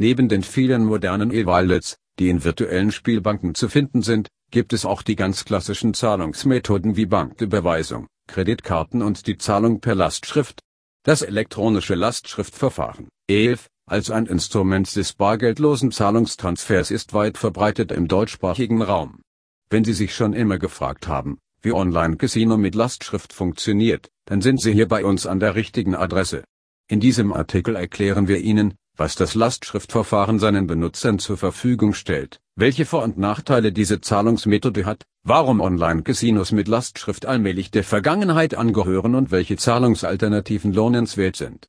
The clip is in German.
Neben den vielen modernen E-Wallets, die in virtuellen Spielbanken zu finden sind, gibt es auch die ganz klassischen Zahlungsmethoden wie Banküberweisung, Kreditkarten und die Zahlung per Lastschrift. Das elektronische Lastschriftverfahren, ELF, als ein Instrument des bargeldlosen Zahlungstransfers ist weit verbreitet im deutschsprachigen Raum. Wenn Sie sich schon immer gefragt haben, wie Online-Casino mit Lastschrift funktioniert, dann sind Sie hier bei uns an der richtigen Adresse. In diesem Artikel erklären wir Ihnen, was das Lastschriftverfahren seinen Benutzern zur Verfügung stellt, welche Vor- und Nachteile diese Zahlungsmethode hat, warum Online-Casinos mit Lastschrift allmählich der Vergangenheit angehören und welche Zahlungsalternativen lohnenswert sind